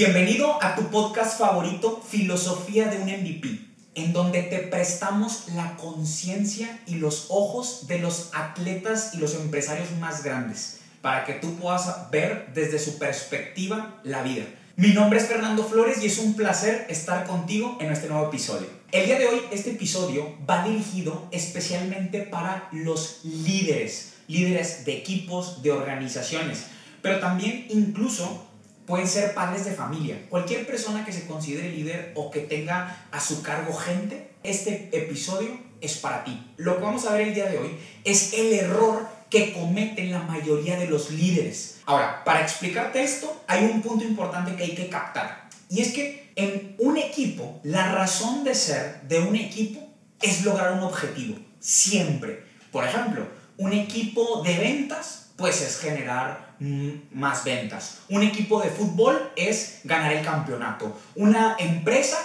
Bienvenido a tu podcast favorito, Filosofía de un MVP, en donde te prestamos la conciencia y los ojos de los atletas y los empresarios más grandes, para que tú puedas ver desde su perspectiva la vida. Mi nombre es Fernando Flores y es un placer estar contigo en este nuevo episodio. El día de hoy este episodio va dirigido especialmente para los líderes, líderes de equipos, de organizaciones, pero también incluso pueden ser padres de familia. Cualquier persona que se considere líder o que tenga a su cargo gente, este episodio es para ti. Lo que vamos a ver el día de hoy es el error que cometen la mayoría de los líderes. Ahora, para explicarte esto, hay un punto importante que hay que captar. Y es que en un equipo, la razón de ser de un equipo es lograr un objetivo. Siempre. Por ejemplo, un equipo de ventas, pues es generar más ventas. Un equipo de fútbol es ganar el campeonato. Una empresa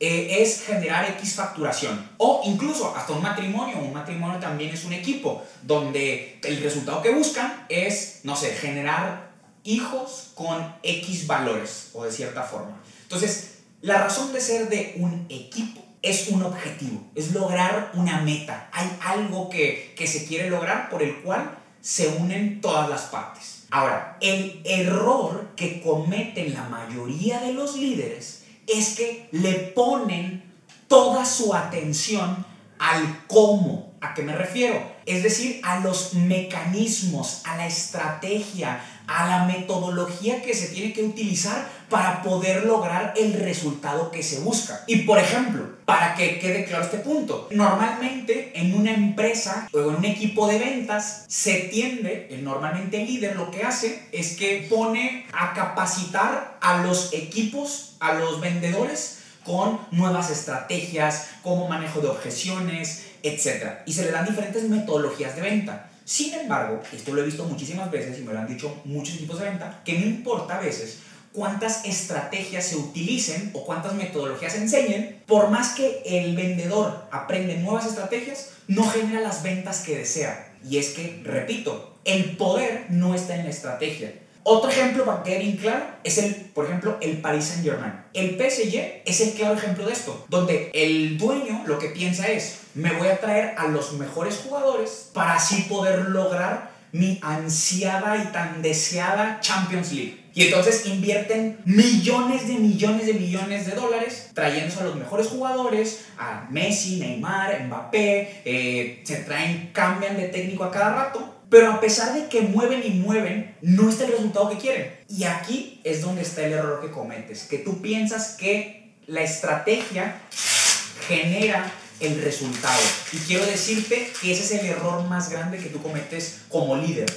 eh, es generar X facturación. O incluso hasta un matrimonio. Un matrimonio también es un equipo donde el resultado que buscan es, no sé, generar hijos con X valores o de cierta forma. Entonces, la razón de ser de un equipo es un objetivo, es lograr una meta. Hay algo que, que se quiere lograr por el cual se unen todas las partes. Ahora, el error que cometen la mayoría de los líderes es que le ponen toda su atención al cómo. ¿A qué me refiero? Es decir, a los mecanismos, a la estrategia, a la metodología que se tiene que utilizar para poder lograr el resultado que se busca. Y por ejemplo, para que quede claro este punto, normalmente en una empresa o en un equipo de ventas se tiende, normalmente el líder lo que hace es que pone a capacitar a los equipos, a los vendedores, con nuevas estrategias, como manejo de objeciones, etc. Y se le dan diferentes metodologías de venta. Sin embargo, esto lo he visto muchísimas veces y me lo han dicho muchos equipos de venta, que no importa a veces cuántas estrategias se utilicen o cuántas metodologías se enseñen, por más que el vendedor aprende nuevas estrategias, no genera las ventas que desea. Y es que, repito, el poder no está en la estrategia, otro ejemplo para que quede claro es el, por ejemplo, el Paris Saint Germain. El PSG es el claro ejemplo de esto, donde el dueño lo que piensa es, me voy a traer a los mejores jugadores para así poder lograr mi ansiada y tan deseada Champions League. Y entonces invierten millones de millones de millones de dólares trayéndose a los mejores jugadores, a Messi, Neymar, Mbappé, eh, se traen, cambian de técnico a cada rato pero a pesar de que mueven y mueven, no está el resultado que quieren. Y aquí es donde está el error que cometes, que tú piensas que la estrategia genera el resultado. Y quiero decirte que ese es el error más grande que tú cometes como líder,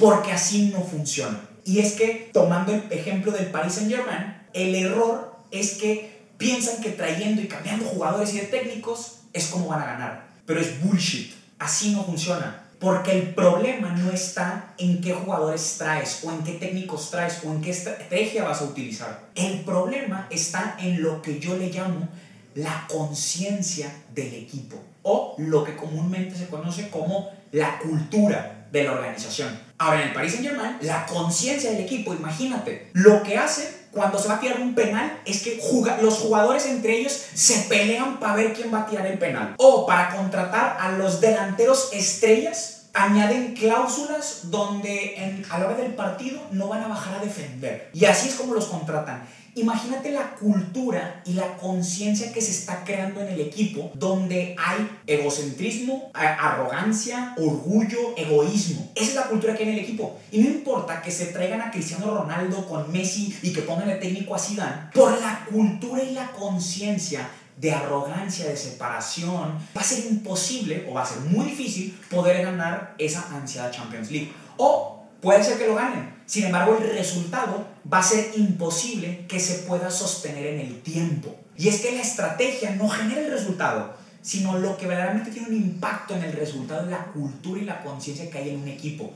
porque así no funciona. Y es que, tomando el ejemplo del Paris Saint Germain, el error es que piensan que trayendo y cambiando jugadores y de técnicos es como van a ganar. Pero es bullshit. Así no funciona. Porque el problema no está en qué jugadores traes o en qué técnicos traes o en qué estrategia vas a utilizar. El problema está en lo que yo le llamo la conciencia del equipo o lo que comúnmente se conoce como la cultura de la organización. Ahora, en el Paris Saint Germain, la conciencia del equipo, imagínate, lo que hace cuando se va a tirar un penal es que los jugadores entre ellos se pelean para ver quién va a tirar el penal. O para contratar a los delanteros estrellas, añaden cláusulas donde en, a la hora del partido no van a bajar a defender. Y así es como los contratan. Imagínate la cultura y la conciencia que se está creando en el equipo donde hay egocentrismo, arrogancia, orgullo, egoísmo. Esa es la cultura que hay en el equipo. Y no importa que se traigan a Cristiano Ronaldo con Messi y que pongan el técnico a Zidane, por la cultura y la conciencia de arrogancia, de separación, va a ser imposible o va a ser muy difícil poder ganar esa ansiada Champions League. O puede ser que lo ganen, sin embargo, el resultado va a ser imposible que se pueda sostener en el tiempo. Y es que la estrategia no genera el resultado, sino lo que verdaderamente tiene un impacto en el resultado es la cultura y la conciencia que hay en un equipo.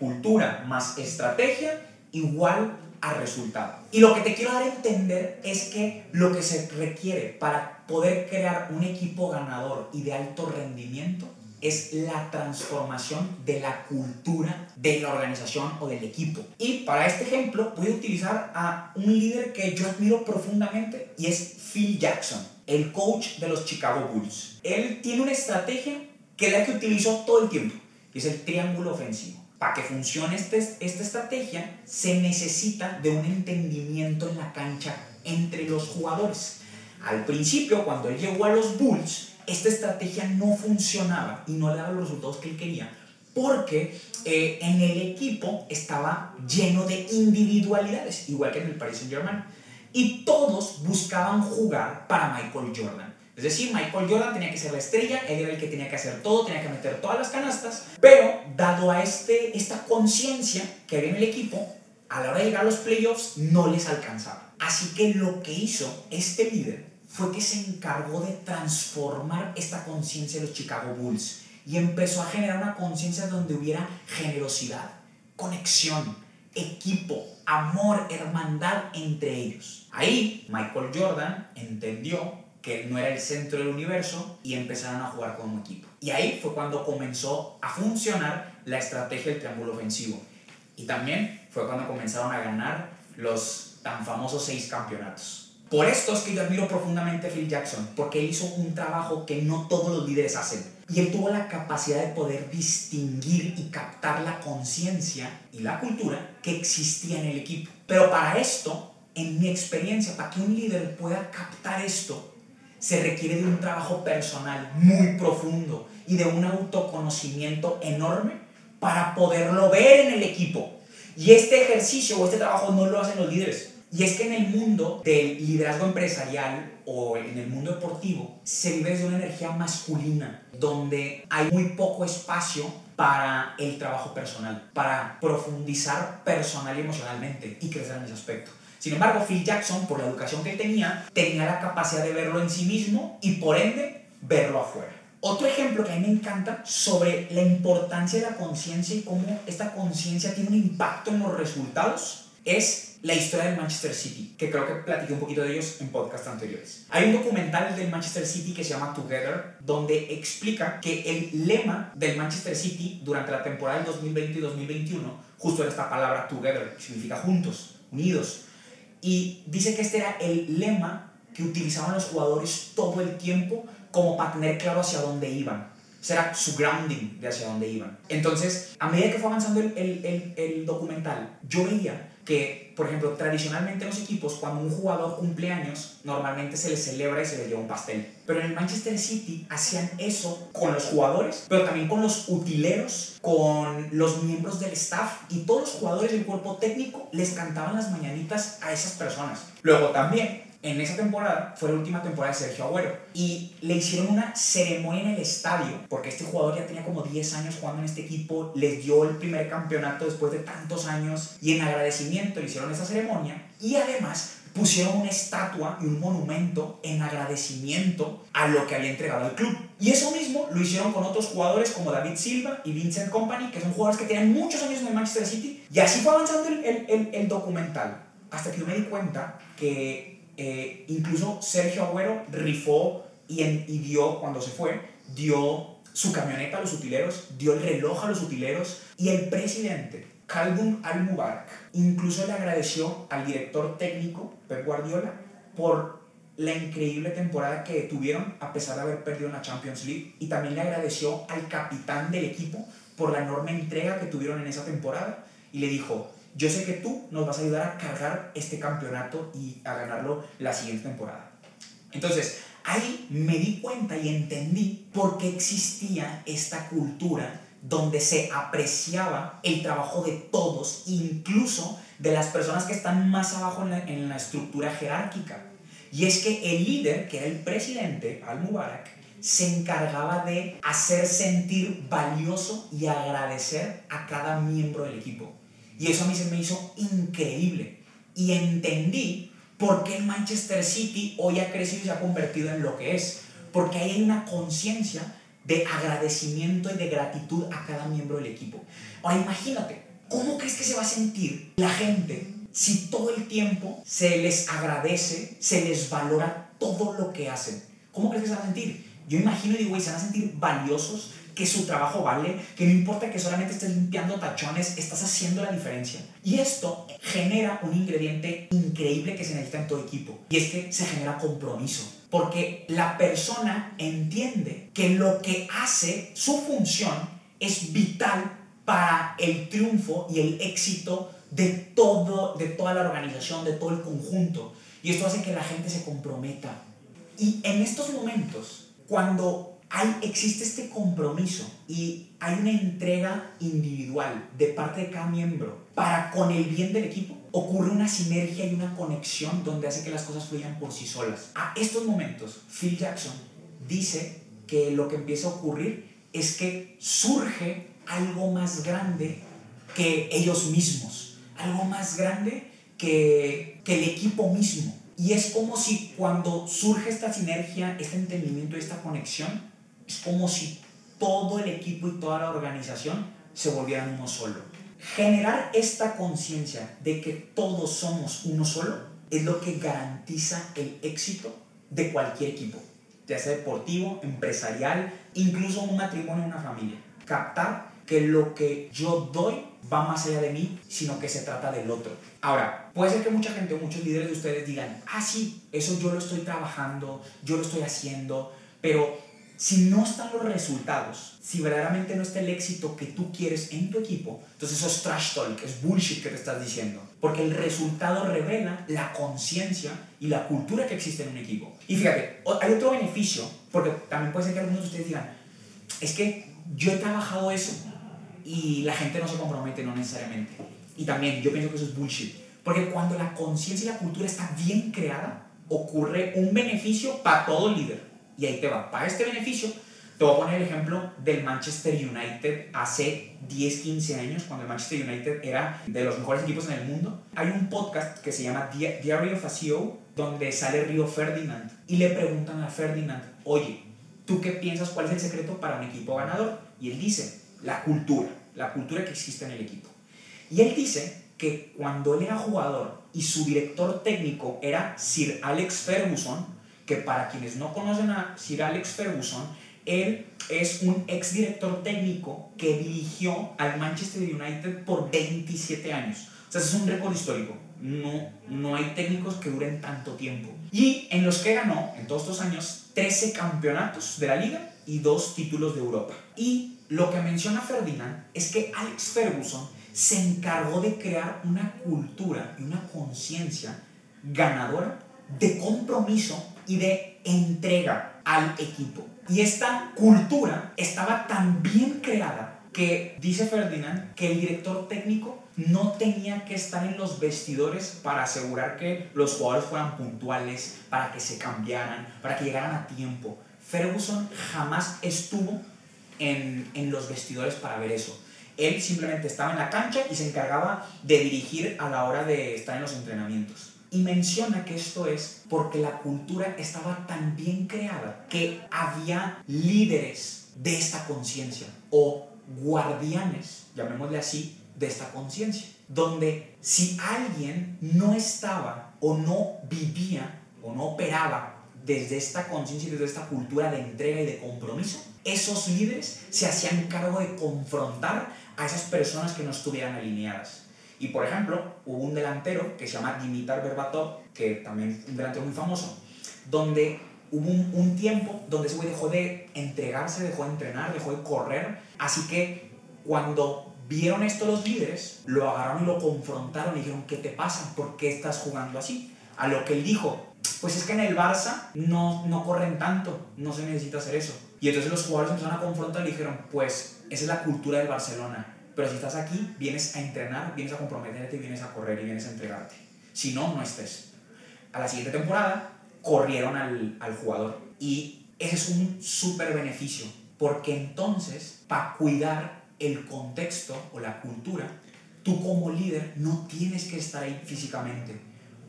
Cultura más estrategia igual a resultado. Y lo que te quiero dar a entender es que lo que se requiere para poder crear un equipo ganador y de alto rendimiento es la transformación de la cultura de la organización o del equipo. Y para este ejemplo voy a utilizar a un líder que yo admiro profundamente y es Phil Jackson, el coach de los Chicago Bulls. Él tiene una estrategia que es la que utilizó todo el tiempo, y es el triángulo ofensivo. Para que funcione este, esta estrategia se necesita de un entendimiento en la cancha entre los jugadores. Al principio, cuando él llegó a los Bulls, esta estrategia no funcionaba y no le daba los resultados que él quería porque eh, en el equipo estaba lleno de individualidades, igual que en el Paris Saint Germain. Y todos buscaban jugar para Michael Jordan. Es decir, Michael Jordan tenía que ser la estrella, él era el que tenía que hacer todo, tenía que meter todas las canastas, pero dado a este, esta conciencia que había en el equipo, a la hora de llegar a los playoffs no les alcanzaba. Así que lo que hizo este líder fue que se encargó de transformar esta conciencia de los Chicago Bulls y empezó a generar una conciencia donde hubiera generosidad, conexión, equipo, amor, hermandad entre ellos. Ahí Michael Jordan entendió que él no era el centro del universo y empezaron a jugar como equipo. Y ahí fue cuando comenzó a funcionar la estrategia del triángulo ofensivo. Y también fue cuando comenzaron a ganar los tan famosos seis campeonatos. Por esto es que yo admiro profundamente a Phil Jackson, porque él hizo un trabajo que no todos los líderes hacen. Y él tuvo la capacidad de poder distinguir y captar la conciencia y la cultura que existía en el equipo. Pero para esto, en mi experiencia, para que un líder pueda captar esto, se requiere de un trabajo personal muy profundo y de un autoconocimiento enorme para poderlo ver en el equipo. Y este ejercicio o este trabajo no lo hacen los líderes y es que en el mundo del liderazgo empresarial o en el mundo deportivo se vive desde una energía masculina, donde hay muy poco espacio para el trabajo personal, para profundizar personal y emocionalmente y crecer en ese aspecto. Sin embargo, Phil Jackson, por la educación que tenía, tenía la capacidad de verlo en sí mismo y por ende verlo afuera. Otro ejemplo que a mí me encanta sobre la importancia de la conciencia y cómo esta conciencia tiene un impacto en los resultados es la historia del Manchester City, que creo que platiqué un poquito de ellos en podcasts anteriores. Hay un documental del Manchester City que se llama Together, donde explica que el lema del Manchester City durante la temporada del 2020 y 2021 justo era esta palabra Together, que significa juntos, unidos. Y dice que este era el lema que utilizaban los jugadores todo el tiempo como para tener claro hacia dónde iban. Será su grounding de hacia dónde iban. Entonces, a medida que fue avanzando el, el, el documental, yo veía que, por ejemplo, tradicionalmente en los equipos, cuando un jugador cumple años, normalmente se le celebra y se le lleva un pastel. Pero en el Manchester City hacían eso con los jugadores, pero también con los utileros, con los miembros del staff y todos los jugadores del cuerpo técnico les cantaban las mañanitas a esas personas. Luego también en esa temporada fue la última temporada de Sergio Agüero y le hicieron una ceremonia en el estadio porque este jugador ya tenía como 10 años jugando en este equipo, les dio el primer campeonato después de tantos años y en agradecimiento le hicieron esa ceremonia y además pusieron una estatua y un monumento en agradecimiento a lo que había entregado al club. Y eso mismo lo hicieron con otros jugadores como David Silva y Vincent Company, que son jugadores que tienen muchos años en el Manchester City. Y así fue avanzando el, el, el documental. Hasta que yo me di cuenta que eh, incluso Sergio Agüero rifó y, en, y dio, cuando se fue, dio su camioneta a los utileros, dio el reloj a los utileros y el presidente, Calvin Al-Mubarak, incluso le agradeció al director técnico, Pep Guardiola, por la increíble temporada que tuvieron a pesar de haber perdido en la Champions League y también le agradeció al capitán del equipo por la enorme entrega que tuvieron en esa temporada y le dijo, yo sé que tú nos vas a ayudar a cargar este campeonato y a ganarlo la siguiente temporada. Entonces, ahí me di cuenta y entendí por qué existía esta cultura donde se apreciaba el trabajo de todos, incluso de las personas que están más abajo en la, en la estructura jerárquica. Y es que el líder, que era el presidente, Al-Mubarak, se encargaba de hacer sentir valioso y agradecer a cada miembro del equipo. Y eso a mí se me hizo increíble. Y entendí por qué el Manchester City hoy ha crecido y se ha convertido en lo que es. Porque ahí hay una conciencia de agradecimiento y de gratitud a cada miembro del equipo. Ahora imagínate, ¿cómo crees que se va a sentir la gente si todo el tiempo se les agradece, se les valora todo lo que hacen? ¿Cómo crees que se va a sentir? Yo imagino y digo, güey, se van a sentir valiosos, que su trabajo vale, que no importa que solamente estés limpiando tachones, estás haciendo la diferencia. Y esto genera un ingrediente increíble que se necesita en todo equipo, y es que se genera compromiso. Porque la persona entiende que lo que hace, su función, es vital para el triunfo y el éxito de, todo, de toda la organización, de todo el conjunto. Y esto hace que la gente se comprometa. Y en estos momentos, cuando hay, existe este compromiso y hay una entrega individual de parte de cada miembro para con el bien del equipo, ocurre una sinergia y una conexión donde hace que las cosas fluyan por sí solas. A estos momentos, Phil Jackson dice que lo que empieza a ocurrir es que surge algo más grande que ellos mismos, algo más grande que, que el equipo mismo. Y es como si cuando surge esta sinergia, este entendimiento esta conexión, es como si todo el equipo y toda la organización se volvieran uno solo. Generar esta conciencia de que todos somos uno solo es lo que garantiza el éxito de cualquier equipo, ya sea deportivo, empresarial, incluso un matrimonio, una familia. Captar que lo que yo doy va más allá de mí, sino que se trata del otro. Ahora, puede ser que mucha gente muchos líderes de ustedes digan, ah, sí, eso yo lo estoy trabajando, yo lo estoy haciendo, pero si no están los resultados, si verdaderamente no está el éxito que tú quieres en tu equipo, entonces eso es trash talk, es bullshit que te estás diciendo. Porque el resultado revela la conciencia y la cultura que existe en un equipo. Y fíjate, hay otro beneficio, porque también puede ser que algunos de ustedes digan, es que yo he trabajado eso y la gente no se compromete, no necesariamente. Y también yo pienso que eso es bullshit. Porque cuando la conciencia y la cultura está bien creada, ocurre un beneficio para todo líder. Y ahí te va. Para este beneficio, te voy a poner el ejemplo del Manchester United hace 10, 15 años, cuando el Manchester United era de los mejores equipos en el mundo. Hay un podcast que se llama Diary of a CEO, donde sale Río Ferdinand. Y le preguntan a Ferdinand, oye, ¿tú qué piensas? ¿Cuál es el secreto para un equipo ganador? Y él dice, la cultura, la cultura que existe en el equipo. Y él dice que cuando él era jugador y su director técnico era Sir Alex Ferguson, que para quienes no conocen a Sir Alex Ferguson, él es un ex director técnico que dirigió al Manchester United por 27 años. O sea, es un récord histórico. No, no hay técnicos que duren tanto tiempo. Y en los que ganó, en todos estos años, 13 campeonatos de la liga y dos títulos de Europa. Y lo que menciona Ferdinand es que Alex Ferguson se encargó de crear una cultura y una conciencia ganadora de compromiso y de entrega al equipo. Y esta cultura estaba tan bien creada que dice Ferdinand que el director técnico no tenía que estar en los vestidores para asegurar que los jugadores fueran puntuales, para que se cambiaran, para que llegaran a tiempo. Ferguson jamás estuvo en, en los vestidores para ver eso. Él simplemente estaba en la cancha y se encargaba de dirigir a la hora de estar en los entrenamientos. Y menciona que esto es porque la cultura estaba tan bien creada que había líderes de esta conciencia o guardianes, llamémosle así, de esta conciencia. Donde si alguien no estaba o no vivía o no operaba desde esta conciencia y desde esta cultura de entrega y de compromiso, esos líderes se hacían cargo de confrontar a esas personas que no estuvieran alineadas. Y por ejemplo, hubo un delantero que se llama Dimitar Berbatov, que también es un delantero muy famoso, donde hubo un, tiempo donde ese güey dejó de entregarse, dejó de entrenar, dejó de correr. Así que cuando vieron esto los líderes, lo agarraron y lo confrontaron y dijeron, ¿qué te pasa? ¿Por qué estás jugando así? A lo que él dijo, pues es que en el Barça no, no corren tanto, no se necesita hacer eso. Y entonces los jugadores empezaron a confrontar y dijeron, pues esa es la cultura del Barcelona pero si estás aquí, vienes a entrenar, vienes a comprometerte, vienes a correr y vienes a entregarte. Si no, no estés. A la siguiente temporada, corrieron al, al jugador. Y ese es un súper beneficio, porque entonces, para cuidar el contexto o la cultura, tú como líder no tienes que estar ahí físicamente,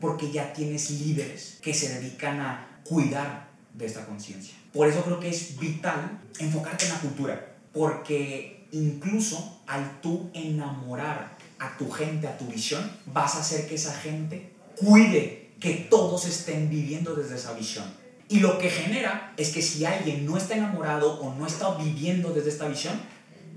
porque ya tienes líderes que se dedican a cuidar de esta conciencia. Por eso creo que es vital enfocarte en la cultura, porque incluso al tú enamorar a tu gente, a tu visión, vas a hacer que esa gente cuide que todos estén viviendo desde esa visión. Y lo que genera es que si alguien no está enamorado o no está viviendo desde esta visión,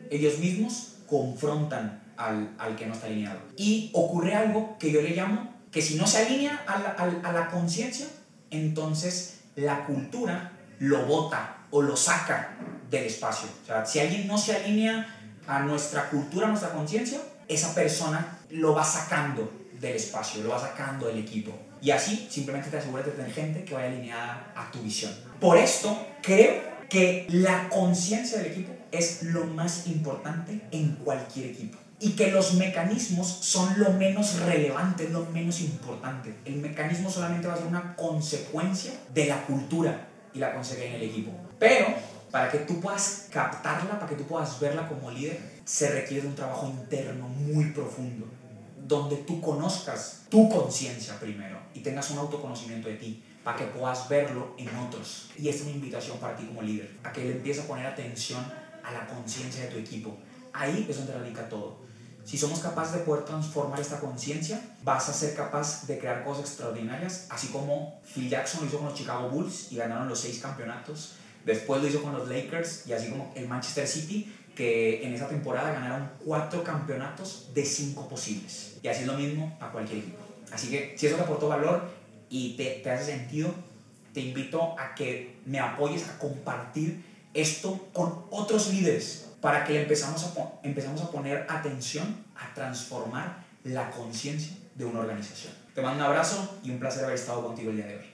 ellos mismos confrontan al, al que no está alineado. Y ocurre algo que yo le llamo que si no se alinea a la, a, la conciencia, entonces la cultura lo bota o lo saca del espacio. O sea, si alguien no se alinea a nuestra cultura, a nuestra conciencia, esa persona lo va sacando del espacio, lo va sacando del equipo. Y así simplemente te aseguras de tener gente que vaya alineada a tu visión. Por esto, creo que la conciencia del equipo es lo más importante en cualquier equipo. Y que los mecanismos son lo menos relevante, lo menos importante. El mecanismo solamente va a ser una consecuencia de la cultura y la consecuencia en el equipo. Pero para que tú puedas captarla, para que tú puedas verla como líder, se requiere de un trabajo interno muy profundo, donde tú conozcas tu conciencia primero y tengas un autoconocimiento de ti, para que puedas verlo en otros. Y es una invitación para ti como líder, a que le empieces a poner atención a la conciencia de tu equipo. Ahí es donde radica todo. Si somos capaces de poder transformar esta conciencia, vas a ser capaz de crear cosas extraordinarias, así como Phil Jackson lo hizo con los Chicago Bulls y ganaron los seis campeonatos. Después lo hizo con los Lakers y así como el Manchester City, que en esa temporada ganaron cuatro campeonatos de cinco posibles. Y así es lo mismo a cualquier equipo. Así que si eso te aportó valor y te, te hace sentido, te invito a que me apoyes a compartir esto con otros líderes para que empezamos a, empezamos a poner atención a transformar la conciencia de una organización. Te mando un abrazo y un placer haber estado contigo el día de hoy.